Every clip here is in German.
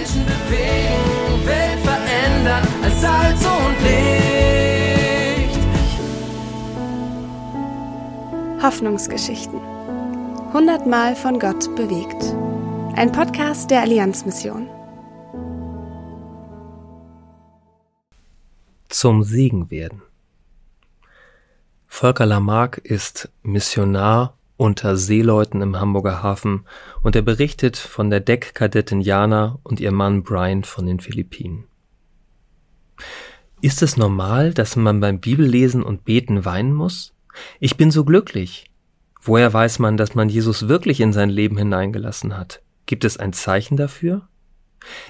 Menschen bewegen, Welt verändern als Salz und Licht. Hoffnungsgeschichten. Hundertmal von Gott bewegt. Ein Podcast der Allianzmission. Zum Segen werden. Volker Lamarck ist Missionar unter Seeleuten im Hamburger Hafen und er berichtet von der Deckkadettin Jana und ihr Mann Brian von den Philippinen. Ist es normal, dass man beim Bibellesen und Beten weinen muss? Ich bin so glücklich. Woher weiß man, dass man Jesus wirklich in sein Leben hineingelassen hat? Gibt es ein Zeichen dafür?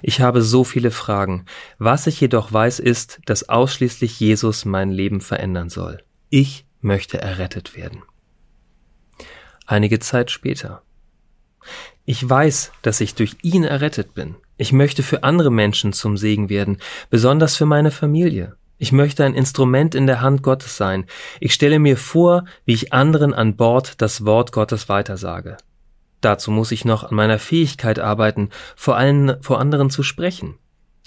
Ich habe so viele Fragen. Was ich jedoch weiß, ist, dass ausschließlich Jesus mein Leben verändern soll. Ich möchte errettet werden einige Zeit später. Ich weiß, dass ich durch ihn errettet bin. Ich möchte für andere Menschen zum Segen werden, besonders für meine Familie. Ich möchte ein Instrument in der Hand Gottes sein. Ich stelle mir vor, wie ich anderen an Bord das Wort Gottes weitersage. Dazu muss ich noch an meiner Fähigkeit arbeiten, vor allen vor anderen zu sprechen.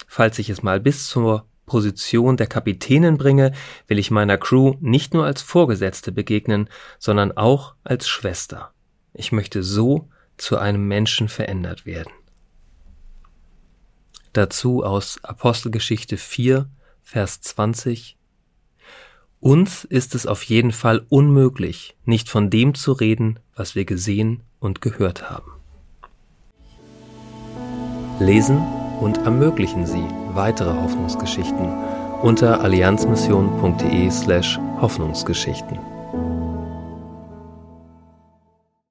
Falls ich es mal bis zur Position der Kapitänin bringe, will ich meiner Crew nicht nur als Vorgesetzte begegnen, sondern auch als Schwester. Ich möchte so zu einem Menschen verändert werden. Dazu aus Apostelgeschichte 4, Vers 20. Uns ist es auf jeden Fall unmöglich, nicht von dem zu reden, was wir gesehen und gehört haben. Lesen und ermöglichen Sie weitere Hoffnungsgeschichten unter allianzmission.de slash Hoffnungsgeschichten.